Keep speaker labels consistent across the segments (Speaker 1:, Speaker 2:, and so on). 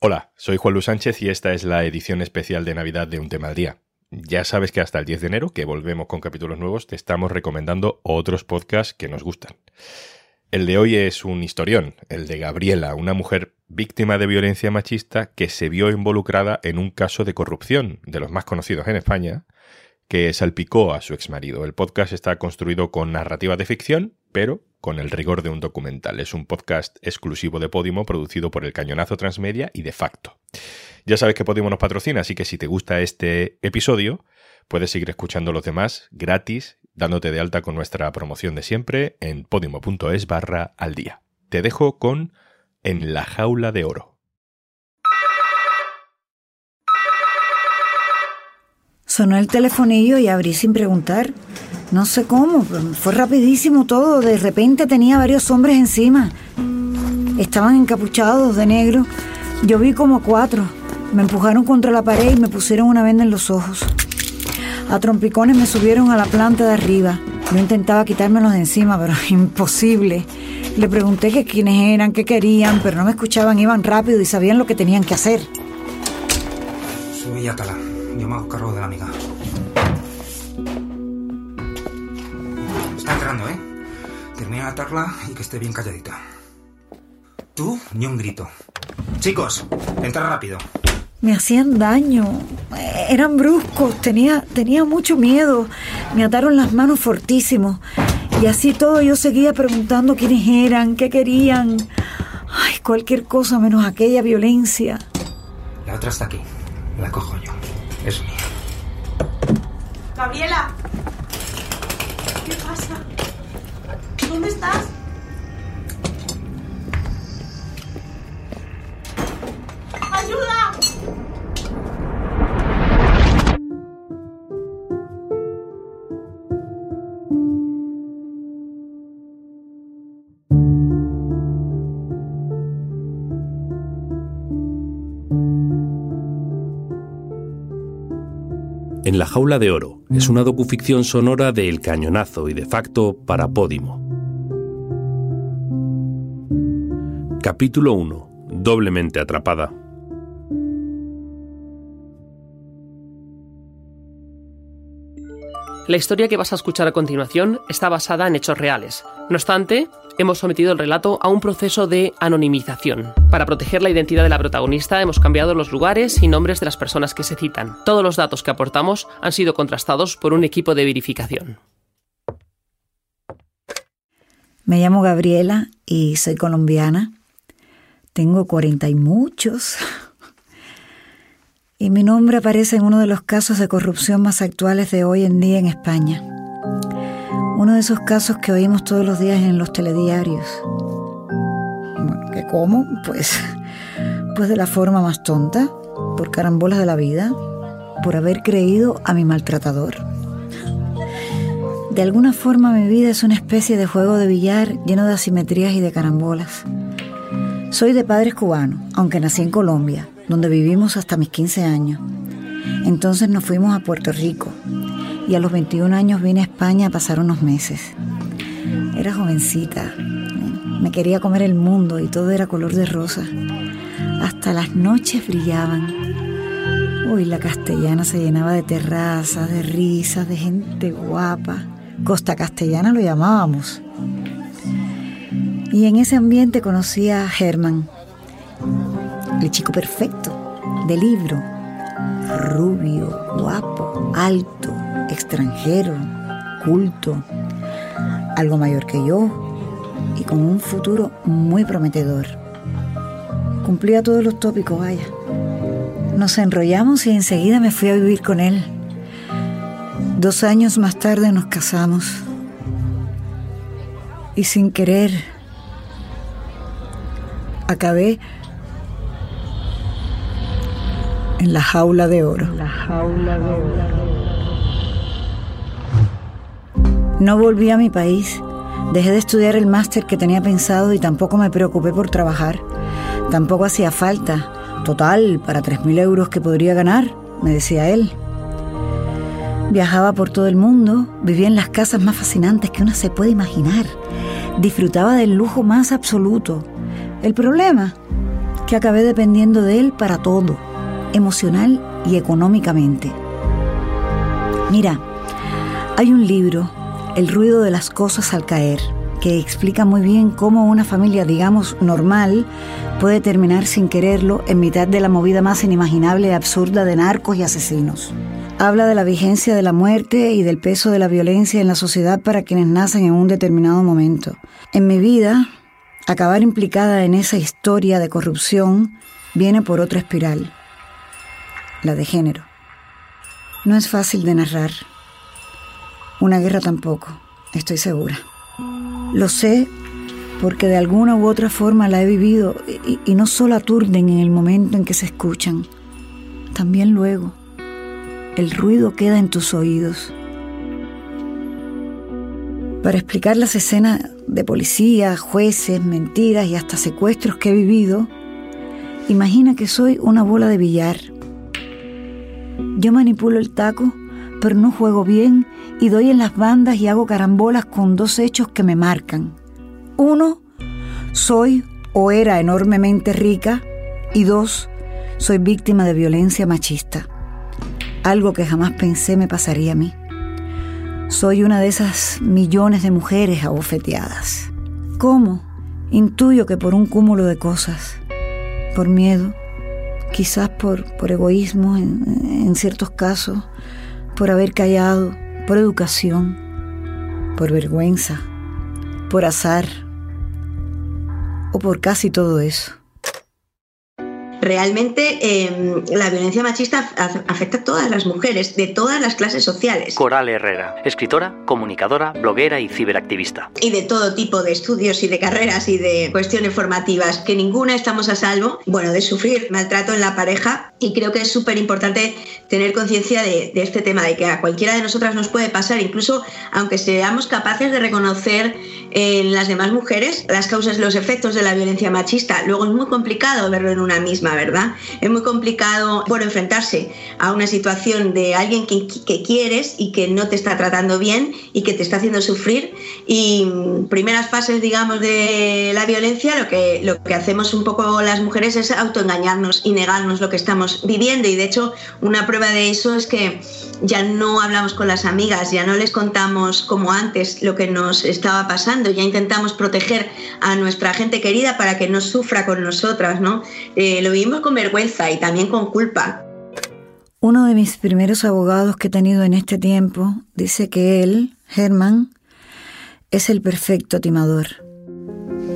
Speaker 1: Hola, soy Juan Luis Sánchez y esta es la edición especial de Navidad de Un tema al día. Ya sabes que hasta el 10 de enero, que volvemos con capítulos nuevos, te estamos recomendando otros podcasts que nos gustan. El de hoy es un historión, el de Gabriela, una mujer víctima de violencia machista que se vio involucrada en un caso de corrupción, de los más conocidos en España, que salpicó a su exmarido. El podcast está construido con narrativa de ficción, pero con el rigor de un documental. Es un podcast exclusivo de Podimo producido por el Cañonazo Transmedia y de facto. Ya sabes que Podimo nos patrocina, así que si te gusta este episodio, puedes seguir escuchando los demás gratis, dándote de alta con nuestra promoción de siempre en podimo.es barra al día. Te dejo con En la jaula de oro.
Speaker 2: Sonó el telefonillo y abrí sin preguntar. No sé cómo, fue rapidísimo todo. De repente tenía varios hombres encima. Estaban encapuchados de negro. Yo vi como cuatro. Me empujaron contra la pared y me pusieron una venda en los ojos. A trompicones me subieron a la planta de arriba. Yo intentaba quitármelos de encima, pero imposible. Le pregunté que quiénes eran, qué querían, pero no me escuchaban, iban rápido y sabían lo que tenían que hacer.
Speaker 3: Soy Atala. Yo me de la amiga. Atarla y que esté bien calladita. Tú, ni un grito. Chicos, entra rápido.
Speaker 2: Me hacían daño. Eran bruscos. Tenía, tenía mucho miedo. Me ataron las manos fortísimo. Y así todo yo seguía preguntando quiénes eran, qué querían. Ay, cualquier cosa menos aquella violencia.
Speaker 3: La otra está aquí. La cojo yo. Es mía.
Speaker 4: Gabriela. ¿Qué pasa? ¿Dónde estás? ¡Ayuda!
Speaker 5: En la jaula de oro es una docuficción sonora de El Cañonazo y de facto para Podimo. Capítulo 1. Doblemente atrapada.
Speaker 6: La historia que vas a escuchar a continuación está basada en hechos reales. No obstante, hemos sometido el relato a un proceso de anonimización. Para proteger la identidad de la protagonista hemos cambiado los lugares y nombres de las personas que se citan. Todos los datos que aportamos han sido contrastados por un equipo de verificación.
Speaker 2: Me llamo Gabriela y soy colombiana. Tengo cuarenta y muchos. Y mi nombre aparece en uno de los casos de corrupción más actuales de hoy en día en España. Uno de esos casos que oímos todos los días en los telediarios. ¿Qué cómo? Pues, pues de la forma más tonta, por carambolas de la vida, por haber creído a mi maltratador. De alguna forma mi vida es una especie de juego de billar lleno de asimetrías y de carambolas. Soy de padres cubanos, aunque nací en Colombia, donde vivimos hasta mis 15 años. Entonces nos fuimos a Puerto Rico y a los 21 años vine a España a pasar unos meses. Era jovencita, me quería comer el mundo y todo era color de rosa. Hasta las noches brillaban. Uy, la castellana se llenaba de terrazas, de risas, de gente guapa. Costa Castellana lo llamábamos. Y en ese ambiente conocí a Germán, el chico perfecto, de libro, rubio, guapo, alto, extranjero, culto, algo mayor que yo y con un futuro muy prometedor. Cumplía todos los tópicos, vaya. Nos enrollamos y enseguida me fui a vivir con él. Dos años más tarde nos casamos. Y sin querer, acabé en la jaula de oro. La jaula de oro. No volví a mi país. Dejé de estudiar el máster que tenía pensado y tampoco me preocupé por trabajar. Tampoco hacía falta. Total, para 3.000 euros que podría ganar, me decía él. Viajaba por todo el mundo, vivía en las casas más fascinantes que uno se puede imaginar. Disfrutaba del lujo más absoluto. El problema, que acabé dependiendo de él para todo, emocional y económicamente. Mira, hay un libro, El ruido de las cosas al caer, que explica muy bien cómo una familia, digamos, normal, puede terminar sin quererlo en mitad de la movida más inimaginable y absurda de narcos y asesinos. Habla de la vigencia de la muerte y del peso de la violencia en la sociedad para quienes nacen en un determinado momento. En mi vida, acabar implicada en esa historia de corrupción viene por otra espiral, la de género. No es fácil de narrar. Una guerra tampoco, estoy segura. Lo sé porque de alguna u otra forma la he vivido y, no solo aturden en el momento en que se escuchan, también luego. El ruido queda en tus oídos. Para explicar las escenas de policía, jueces, mentiras y hasta secuestros que he vivido, imagina que soy una bola de billar. Yo manipulo el taco, pero no juego bien y doy en las bandas y hago carambolas con dos hechos que me marcan. Uno, soy o era enormemente rica y dos, soy víctima de violencia machista. Algo que jamás pensé me pasaría a mí. Soy una de esas millones de mujeres abofeteadas. ¿Cómo? Intuyo que por un cúmulo de cosas. Por miedo, quizás por, por egoísmo en, en ciertos casos, por haber callado, por educación, por vergüenza, por azar o por casi todo eso.
Speaker 7: Realmente em, la violencia machista afecta a todas las mujeres de todas las clases sociales.
Speaker 8: Coral Herrera, escritora, comunicadora, bloguera y ciberactivista.
Speaker 7: Y de todo tipo de estudios y de carreras y de cuestiones formativas, que ninguna estamos a salvo, bueno, de sufrir maltrato en la pareja. Y creo que es súper importante tener conciencia de, de este tema, de que a cualquiera de nosotras nos puede pasar, incluso aunque seamos capaces de reconocer en las demás mujeres las causas, los efectos de la violencia machista. Luego es muy complicado verlo en una misma, ¿verdad? Es muy complicado, bueno, enfrentarse a una situación de alguien que, que quieres y que no te está tratando bien y que te está haciendo sufrir. Y mm, primeras fases, digamos, de la violencia, lo que, lo que hacemos un poco las mujeres es autoengañarnos y negarnos lo que estamos viviendo. Y de hecho, una prueba de eso es que ya no hablamos con las amigas, ya no les contamos como antes lo que nos estaba pasando, ya intentamos proteger a nuestra gente querida para que no sufra con nosotras, ¿no? Eh, lo vivimos con vergüenza y también con culpa.
Speaker 2: Uno de mis primeros abogados que he tenido en este tiempo dice que él, Herman, es el perfecto timador.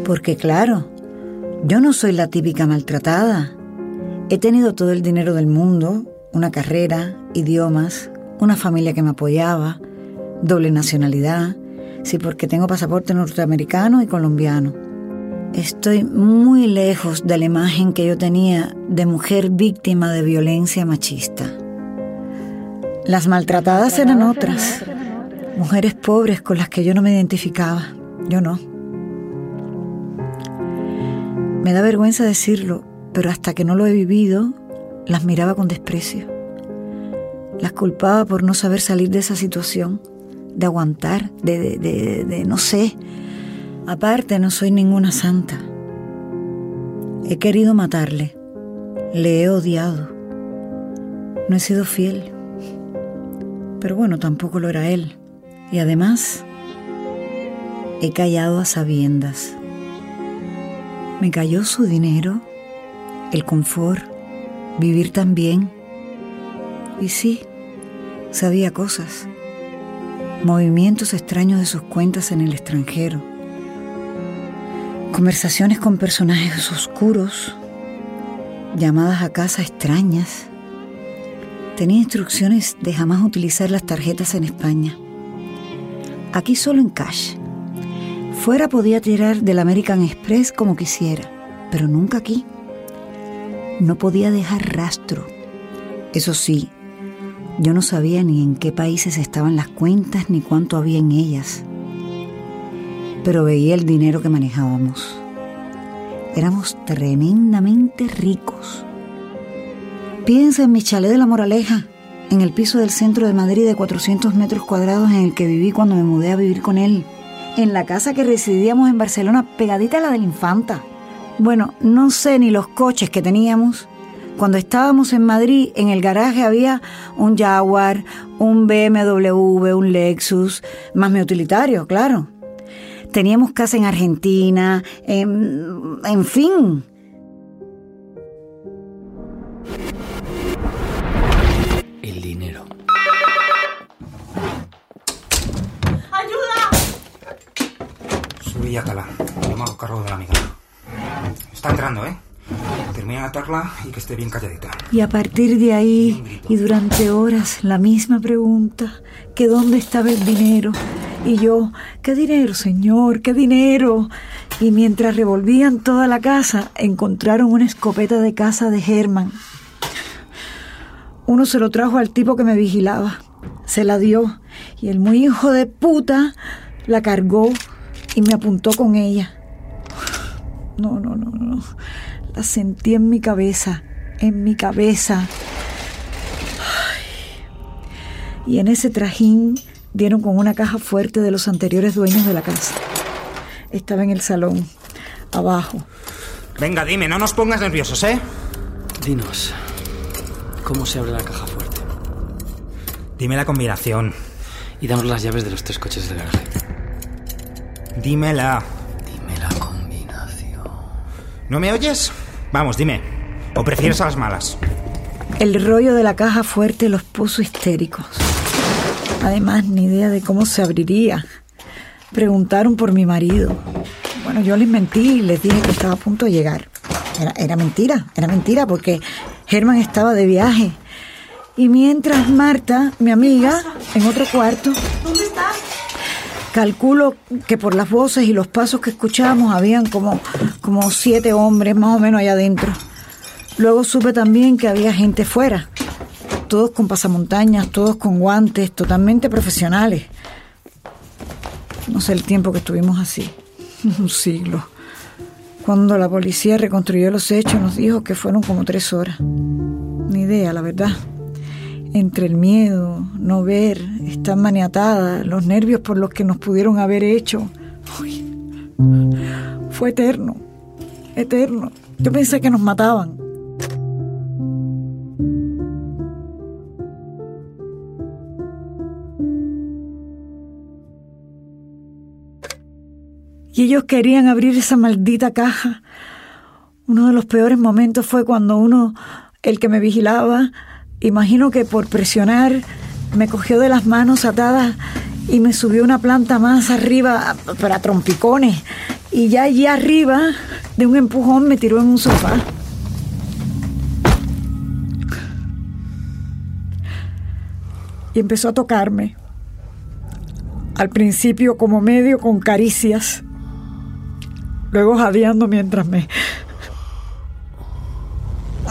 Speaker 2: Porque claro, yo no soy la típica maltratada. He tenido todo el dinero del mundo, una carrera, idiomas, una familia que me apoyaba, doble nacionalidad, sí, porque tengo pasaporte norteamericano y colombiano. Estoy muy lejos de la imagen que yo tenía de mujer víctima de violencia machista. Las maltratadas eran otras, mujeres pobres con las que yo no me identificaba, yo no. Me da vergüenza decirlo, pero hasta que no lo he vivido, las miraba con desprecio. Las culpaba por no saber salir de esa situación, de aguantar, de, de, no sé. Aparte, no soy ninguna santa. He querido matarle. Le he odiado. No he sido fiel. Pero bueno, tampoco lo era él. Y además, he callado a sabiendas. Me cayó su dinero, el confort, vivir tan bien. Y sí, sabía cosas, movimientos extraños de sus cuentas en el extranjero, conversaciones con personajes oscuros, llamadas a casa extrañas. Tenía instrucciones de jamás utilizar las tarjetas en España. Aquí solo en cash. Fuera podía tirar del American Express como quisiera, pero nunca aquí. No podía dejar rastro. Eso sí, yo no sabía ni en qué países estaban las cuentas ni cuánto había en ellas. Pero veía el dinero que manejábamos. Éramos tremendamente ricos. Piensa en mi chalet de la Moraleja, en el piso del centro de Madrid de 400 metros cuadrados en el que viví cuando me mudé a vivir con él. En la casa que residíamos en Barcelona, pegadita a la de la Infanta Bueno, no sé ni los coches que teníamos. Cuando estábamos en Madrid, en el garaje había un Jaguar, un BMW, un Lexus, más mi utilitario, claro. Teníamos casa en Argentina, en, en fin.
Speaker 9: El dinero.
Speaker 4: ¡Ayuda!
Speaker 3: Sube y atala. Yo me hago cargo de la amiga. Está entrando, ¿eh? Termina de atarla y que esté bien calladita.
Speaker 2: Y a partir de ahí, y durante horas, la misma pregunta, que dónde estaba el dinero. Y yo, ¿qué dinero, señor? ¿Qué dinero? Y mientras revolvían toda la casa, encontraron una escopeta de casa de Herman. Uno se lo trajo al tipo que me vigilaba. Se la dio. Y el muy hijo de puta la cargó y me apuntó con ella. No, no, no, no. La sentí en mi cabeza, en mi cabeza. Y en ese trajín dieron con una caja fuerte de los anteriores dueños de la casa. Estaba en el salón, abajo.
Speaker 3: Venga, dime, no nos pongas nerviosos, ¿eh?
Speaker 9: Dinos, ¿cómo se abre la caja fuerte?
Speaker 3: Dime la combinación.
Speaker 9: Y damos las llaves de los tres coches del garaje.
Speaker 3: Dímela.
Speaker 9: Dime la combinación.
Speaker 3: ¿No me oyes? Vamos, dime. ¿O prefieres a las malas?
Speaker 2: El rollo de la caja fuerte los puso histéricos. Además, ni idea de cómo se abriría. Preguntaron por mi marido. Bueno, yo les mentí y les dije que estaba a punto de llegar. Era, era mentira, era mentira porque Germán estaba de viaje. Y mientras Marta, mi amiga, en otro cuarto,
Speaker 4: ¿Dónde estás?
Speaker 2: calculo que por las voces y los pasos que escuchábamos habían como, como siete hombres más o menos allá adentro. Luego supe también que había gente fuera, todos con pasamontañas, todos con guantes, totalmente profesionales. No sé el tiempo que estuvimos así, un siglo. Cuando la policía reconstruyó los hechos nos dijo que fueron como tres horas. Ni idea, la verdad. Entre el miedo, no ver, estar maniatada, los nervios por los que nos pudieron haber hecho. Fue eterno, eterno. Yo pensé que nos mataban. Y ellos querían abrir esa maldita caja. Uno de los peores momentos fue cuando uno, el que me vigilaba, imagino que por presionar, me cogió de las manos atadas y me subió una planta más arriba para trompicones. Y ya allí arriba, de un empujón, me tiró en un sofá. Y empezó a tocarme. Al principio como medio con caricias. Luego jadeando mientras me...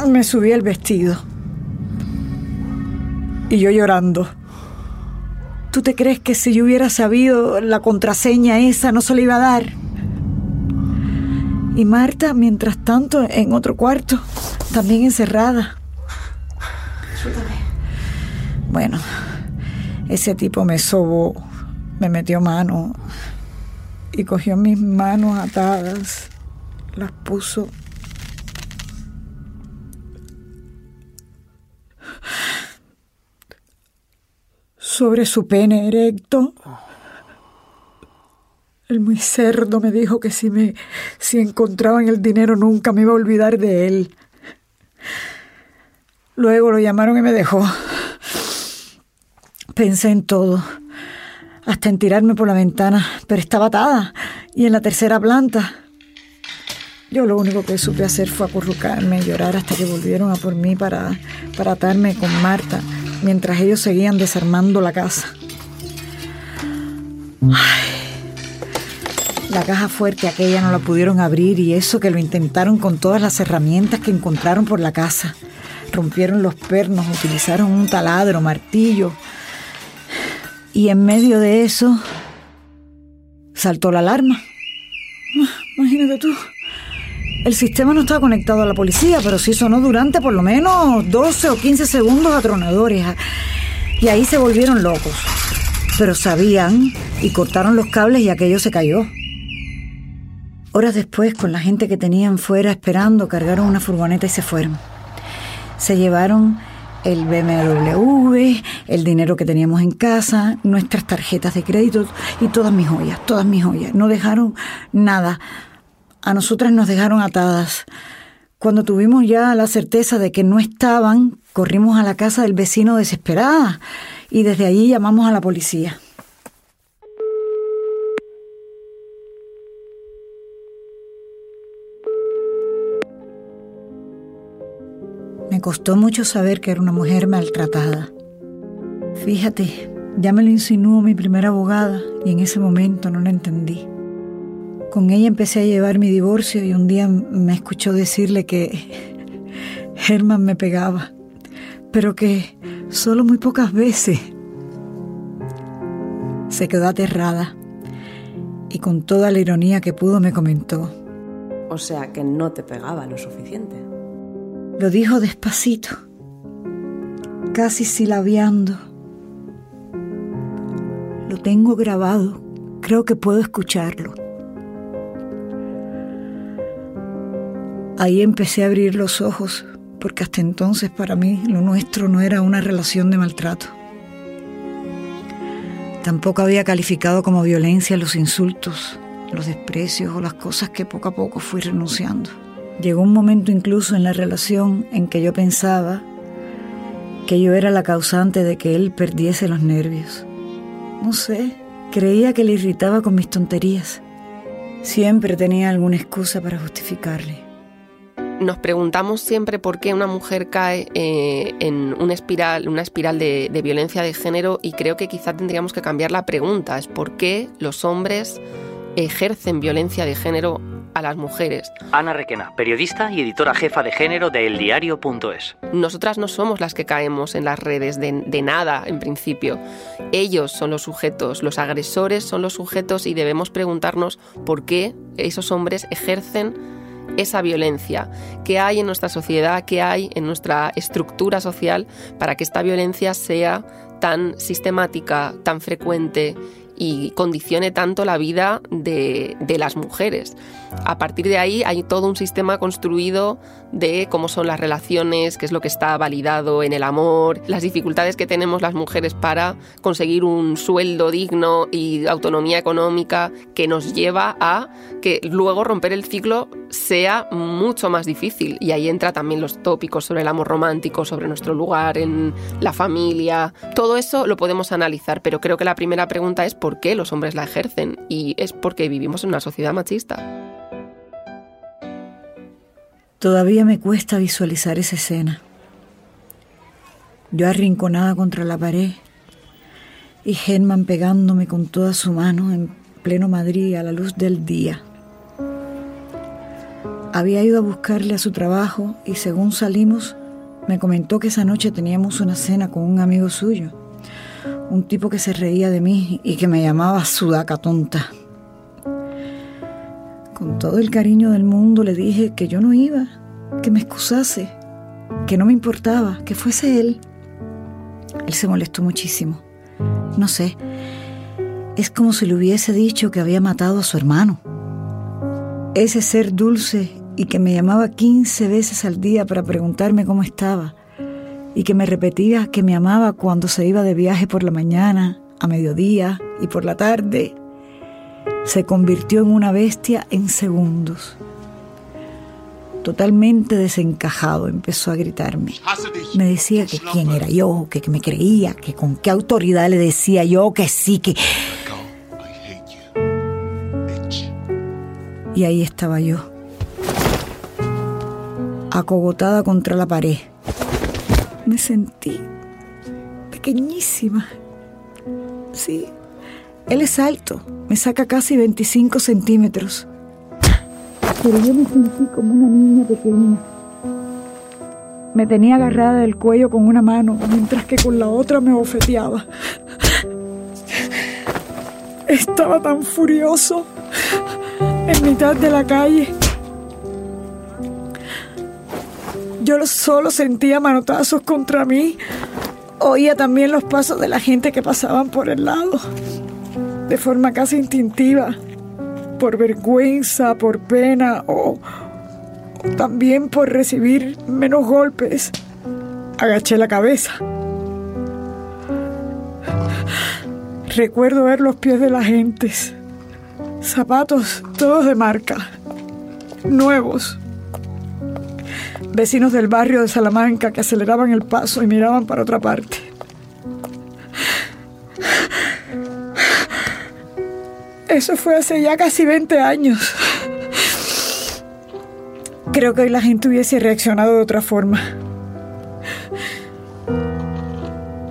Speaker 2: Me subí el vestido. Y yo llorando. ¿Tú te crees que si yo hubiera sabido la contraseña esa no se la iba a dar? Y Marta, mientras tanto, en otro cuarto, también encerrada. Bueno, ese tipo me sobó, me metió mano y cogió mis manos atadas, las puso sobre su pene erecto. El muy cerdo me dijo que si me si encontraban el dinero nunca me iba a olvidar de él. Luego lo llamaron y me dejó. Pensé en todo, hasta en tirarme por la ventana, pero estaba atada y en la tercera planta. Yo lo único que supe hacer fue acurrucarme y llorar hasta que volvieron a por mí para, para atarme con Marta, mientras ellos seguían desarmando la casa. Ay, la caja fuerte aquella no la pudieron abrir y eso que lo intentaron con todas las herramientas que encontraron por la casa. Rompieron los pernos, utilizaron un taladro, martillo. Y en medio de eso saltó la alarma. Ah, Imagínate tú. El sistema no estaba conectado a la policía, pero sí sonó durante por lo menos 12 o 15 segundos atronadores. Y ahí se volvieron locos. Pero sabían y cortaron los cables y aquello se cayó. Horas después, con la gente que tenían fuera esperando, cargaron una furgoneta y se fueron. Se llevaron el BMW, el dinero que teníamos en casa, nuestras tarjetas de crédito y todas mis joyas, todas mis joyas. No dejaron nada. A nosotras nos dejaron atadas. Cuando tuvimos ya la certeza de que no estaban, corrimos a la casa del vecino desesperada y desde allí llamamos a la policía. Costó mucho saber que era una mujer maltratada. Fíjate, ya me lo insinuó mi primera abogada y en ese momento no la entendí. Con ella empecé a llevar mi divorcio y un día me escuchó decirle que Herman me pegaba, pero que solo muy pocas veces. Se quedó aterrada y con toda la ironía que pudo me comentó.
Speaker 10: O sea que no te pegaba lo suficiente.
Speaker 2: Lo dijo despacito, casi silabeando. Lo tengo grabado, creo que puedo escucharlo. Ahí empecé a abrir los ojos, porque hasta entonces para mí lo nuestro no era una relación de maltrato. Tampoco había calificado como violencia los insultos, los desprecios o las cosas que poco a poco fui renunciando. Llegó un momento incluso en la relación en que yo pensaba que yo era la causante de que él perdiese los nervios. No sé, creía que le irritaba con mis tonterías. Siempre tenía alguna excusa para justificarle.
Speaker 6: Nos preguntamos siempre por qué una mujer cae eh, en una espiral, una espiral de, de violencia de género y creo que quizá tendríamos que cambiar la pregunta. Es por qué los hombres ejercen violencia de género a las mujeres.
Speaker 8: Ana Requena, periodista y editora jefa de género de eldiario.es.
Speaker 6: Nosotras no somos las que caemos en las redes de, de, nada, en principio. Ellos son los sujetos, los agresores son los sujetos y debemos preguntarnos por qué esos hombres ejercen esa violencia, qué hay en nuestra sociedad, qué hay en nuestra estructura social para que esta violencia sea tan sistemática, tan frecuente y condicione tanto la vida de, de, las mujeres. A partir de ahí hay todo un sistema construido de cómo son las relaciones, qué es lo que está validado en el amor, las dificultades que tenemos las mujeres para conseguir un sueldo digno y autonomía económica que nos lleva a que luego romper el ciclo sea mucho más difícil. Y ahí entra también los tópicos sobre el amor romántico, sobre nuestro lugar en la familia. Todo eso lo podemos analizar, pero creo que la primera pregunta es por qué los hombres la ejercen. Y es porque vivimos en una sociedad machista.
Speaker 2: Todavía me cuesta visualizar esa escena. Yo arrinconada contra la pared y Herman pegándome con toda su mano en pleno Madrid a la luz del día. Había ido a buscarle a su trabajo y según salimos me comentó que esa noche teníamos una cena con un amigo suyo, un tipo que se reía de mí y que me llamaba sudaca tonta. Con todo el cariño del mundo le dije que yo no iba, que me excusase, que no me importaba, que fuese él. Él se molestó muchísimo. No sé, es como si le hubiese dicho que había matado a su hermano. Ese ser dulce y que me llamaba 15 veces al día para preguntarme cómo estaba y que me repetía que me amaba cuando se iba de viaje por la mañana, a mediodía y por la tarde se convirtió en una bestia en segundos. Totalmente desencajado empezó a gritarme. Me decía que quién era yo, que, me creía, que con qué autoridad le decía yo que sí, que... Y ahí estaba yo, acogotada contra la pared. Me sentí pequeñísima. Sí, él es alto, me saca casi 25 centímetros. Pero yo me sentí como una niña pequeña. Me tenía agarrada del cuello con una mano, mientras que con la otra me bofeteaba. Estaba tan furioso en mitad de la calle. Yo solo sentía manotazos contra mí. Oía también los pasos de la gente que pasaban por el lado de forma casi instintiva. por vergüenza, por pena o, o también por recibir menos golpes, agaché la cabeza. Recuerdo ver los pies de las gentes, zapatos todos de marca, nuevos. Vecinos del barrio de Salamanca que aceleraban el paso y miraban para otra parte. Eso fue hace ya casi 20 años. Creo que hoy la gente hubiese reaccionado de otra forma.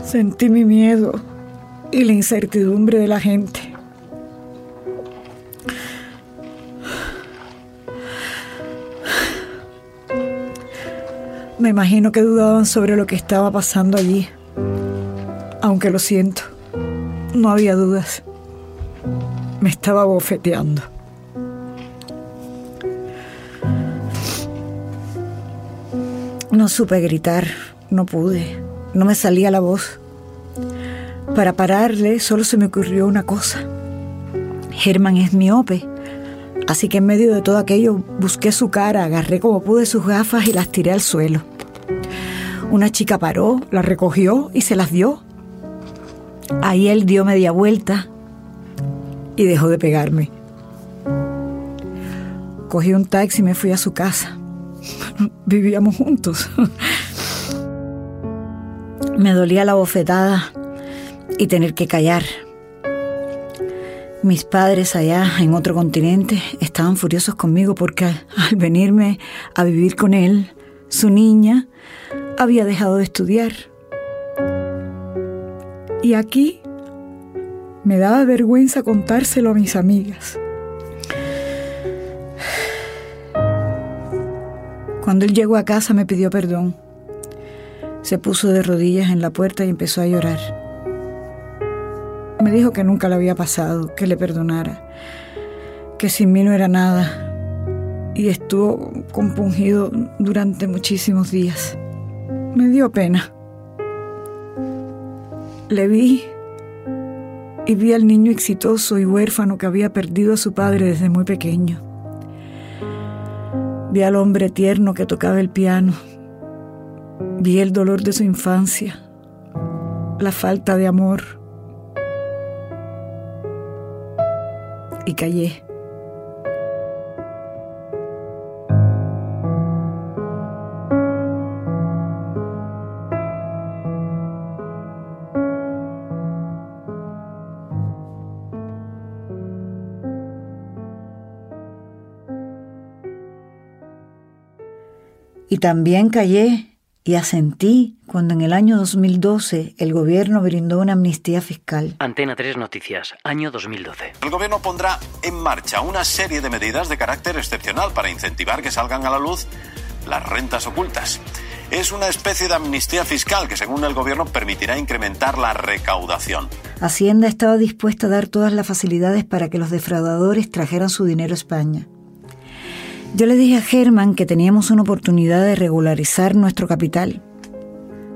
Speaker 2: Sentí mi miedo y la incertidumbre de la gente. Me imagino que dudaban sobre lo que estaba pasando allí. Aunque lo siento, no había dudas. Me estaba bofeteando. No supe gritar, no pude, no me salía la voz. Para pararle solo se me ocurrió una cosa. Germán es miope, así que en medio de todo aquello busqué su cara, agarré como pude sus gafas y las tiré al suelo. Una chica paró, las recogió y se las dio. Ahí él dio media vuelta y dejó de pegarme. Cogí un taxi y me fui a su casa. Vivíamos juntos. Me dolía la bofetada y tener que callar. Mis padres allá en otro continente estaban furiosos conmigo porque al venirme a vivir con él, su niña había dejado de estudiar. Y aquí me daba vergüenza contárselo a mis amigas. Cuando él llegó a casa me pidió perdón. Se puso de rodillas en la puerta y empezó a llorar. Me dijo que nunca le había pasado, que le perdonara, que sin mí no era nada. Y estuvo compungido durante muchísimos días. Me dio pena. Le vi y vi al niño exitoso y huérfano que había perdido a su padre desde muy pequeño. Vi al hombre tierno que tocaba el piano. Vi el dolor de su infancia, la falta de amor. Y callé. También callé y asentí cuando en el año 2012 el gobierno brindó una amnistía fiscal.
Speaker 8: Antena 3 Noticias, año 2012.
Speaker 11: El gobierno pondrá en marcha una serie de medidas de carácter excepcional para incentivar que salgan a la luz las rentas ocultas. Es una especie de amnistía fiscal que, según el gobierno, permitirá incrementar la recaudación.
Speaker 12: Hacienda estaba dispuesta a dar todas las facilidades para que los defraudadores trajeran su dinero a España. Yo le dije a Germán que teníamos una oportunidad de regularizar nuestro capital.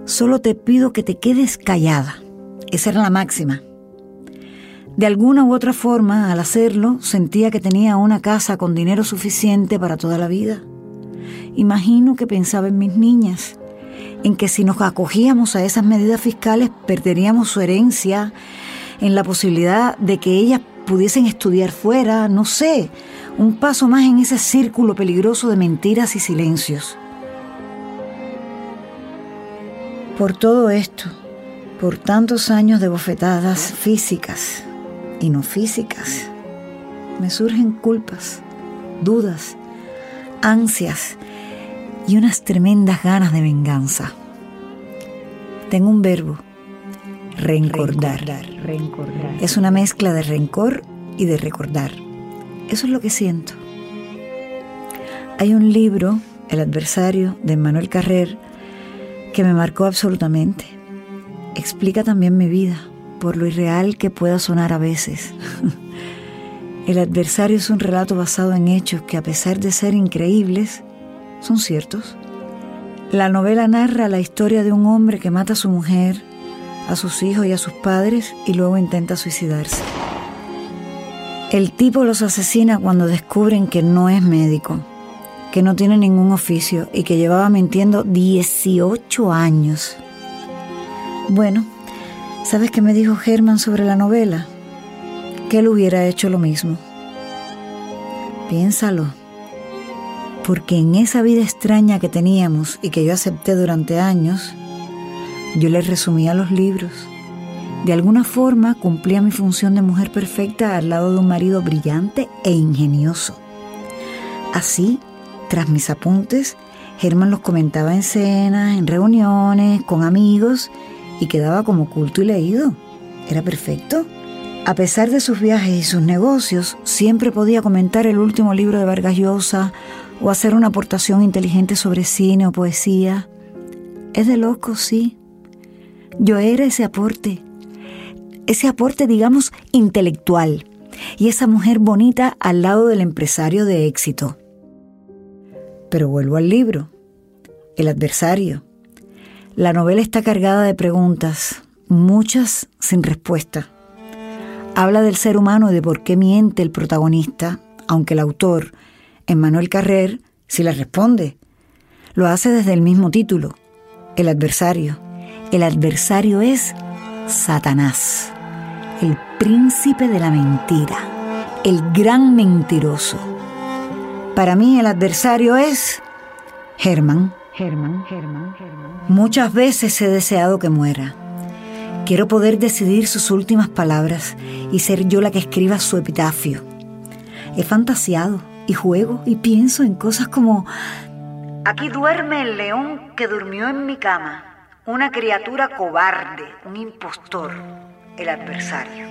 Speaker 12: Solo te pido que te quedes callada. Esa era la máxima. De alguna u otra forma, al hacerlo, sentía que tenía una casa con dinero suficiente para toda la vida. Imagino que pensaba en mis niñas, en que si nos acogíamos a esas medidas fiscales perderíamos su herencia, en la posibilidad de que ellas pudiesen estudiar fuera, no sé, un paso más en ese círculo peligroso de mentiras y silencios. Por todo esto, por tantos años de bofetadas físicas y no físicas, me surgen culpas, dudas, ansias y unas tremendas ganas de venganza. Tengo un verbo, reencordar. Es una mezcla de rencor y de recordar. Eso es lo que siento. Hay un libro, El adversario, de Manuel Carrer, que me marcó absolutamente. Explica también mi vida, por lo irreal que pueda sonar a veces. El adversario es un relato basado en hechos que a pesar de ser increíbles, son ciertos. La novela narra la historia de un hombre que mata a su mujer, a sus hijos y a sus padres y luego intenta suicidarse.
Speaker 2: El tipo los asesina cuando descubren que no es médico, que no tiene ningún oficio y que llevaba mintiendo 18 años. Bueno, ¿sabes qué me dijo Germán sobre la novela? Que él hubiera hecho lo mismo. Piénsalo, porque en esa vida extraña que teníamos y que yo acepté durante años, yo le resumía los libros. De alguna forma cumplía mi función de mujer perfecta al lado de un marido brillante e ingenioso. Así, tras mis apuntes, Germán los comentaba en cenas, en reuniones, con amigos y quedaba como culto y leído. Era perfecto. A pesar de sus viajes y sus negocios, siempre podía comentar el último libro de Vargas Llosa o hacer una aportación inteligente sobre cine o poesía. Es de loco, sí. Yo era ese aporte, ese aporte, digamos, intelectual, y esa mujer bonita al lado del empresario de éxito. Pero vuelvo al libro, El adversario. La novela está cargada de preguntas, muchas sin respuesta. Habla del ser humano y de por qué miente el protagonista, aunque el autor, Emmanuel Carrer, sí la responde. Lo hace desde el mismo título, El adversario. El adversario es Satanás, el príncipe de la mentira, el gran mentiroso. Para mí el adversario es Germán. Germán, Germán, Germán. Muchas veces he deseado que muera. Quiero poder decidir sus últimas palabras y ser yo la que escriba su epitafio. He fantaseado y juego y pienso en cosas como, aquí duerme el león que durmió en mi cama una criatura cobarde, un impostor, el adversario.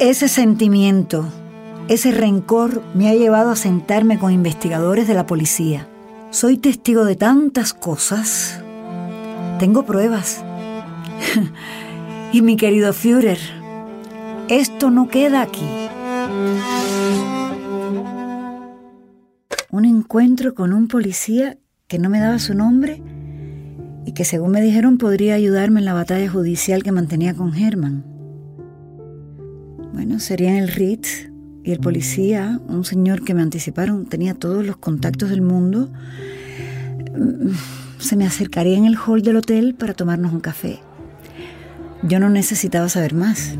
Speaker 2: Ese sentimiento, ese rencor me ha llevado a sentarme con investigadores de la policía. Soy testigo de tantas cosas. Tengo pruebas. y mi querido Führer, esto no queda aquí. Un encuentro con un policía que no me daba su nombre y que según me dijeron podría ayudarme en la batalla judicial que mantenía con Herman. Bueno, sería en el Ritz y el policía, un señor que me anticiparon, tenía todos los contactos del mundo, mm, se me acercaría en el hall del hotel para tomarnos un café. Yo no necesitaba saber más.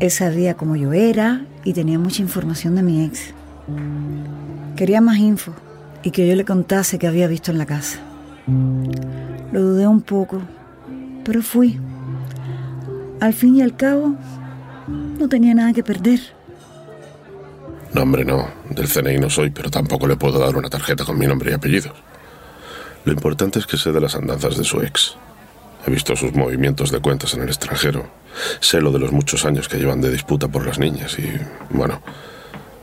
Speaker 2: Él sabía cómo yo era y tenía mucha información de mi ex. Quería más info y que yo le contase qué había visto en la casa. Lo dudé un poco, pero fui. Al fin y al cabo, no tenía nada que perder.
Speaker 13: No, hombre, no. Del CNI no soy, pero tampoco le puedo dar una tarjeta con mi nombre y apellidos. Lo importante es que sé de las andanzas de su ex. He visto sus movimientos de cuentas en el extranjero. Sé lo de los muchos años que llevan de disputa por las niñas y, bueno,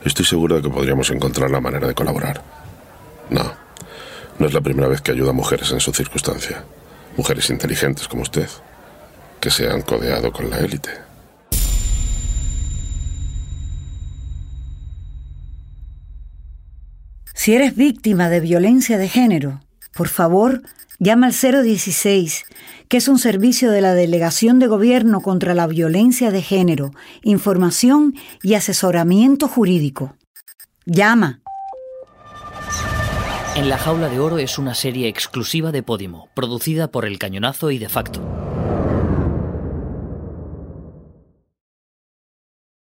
Speaker 13: estoy seguro de que podríamos encontrar la manera de colaborar. No, no es la primera vez que ayuda a mujeres en su circunstancia. Mujeres inteligentes como usted, que se han codeado con la élite.
Speaker 2: Si eres víctima de violencia de género, por favor, llama al 016, que es un servicio de la Delegación de Gobierno contra la Violencia de Género, información y asesoramiento jurídico. Llama
Speaker 8: en la Jaula de Oro es una serie exclusiva de Podimo, producida por El Cañonazo y De facto.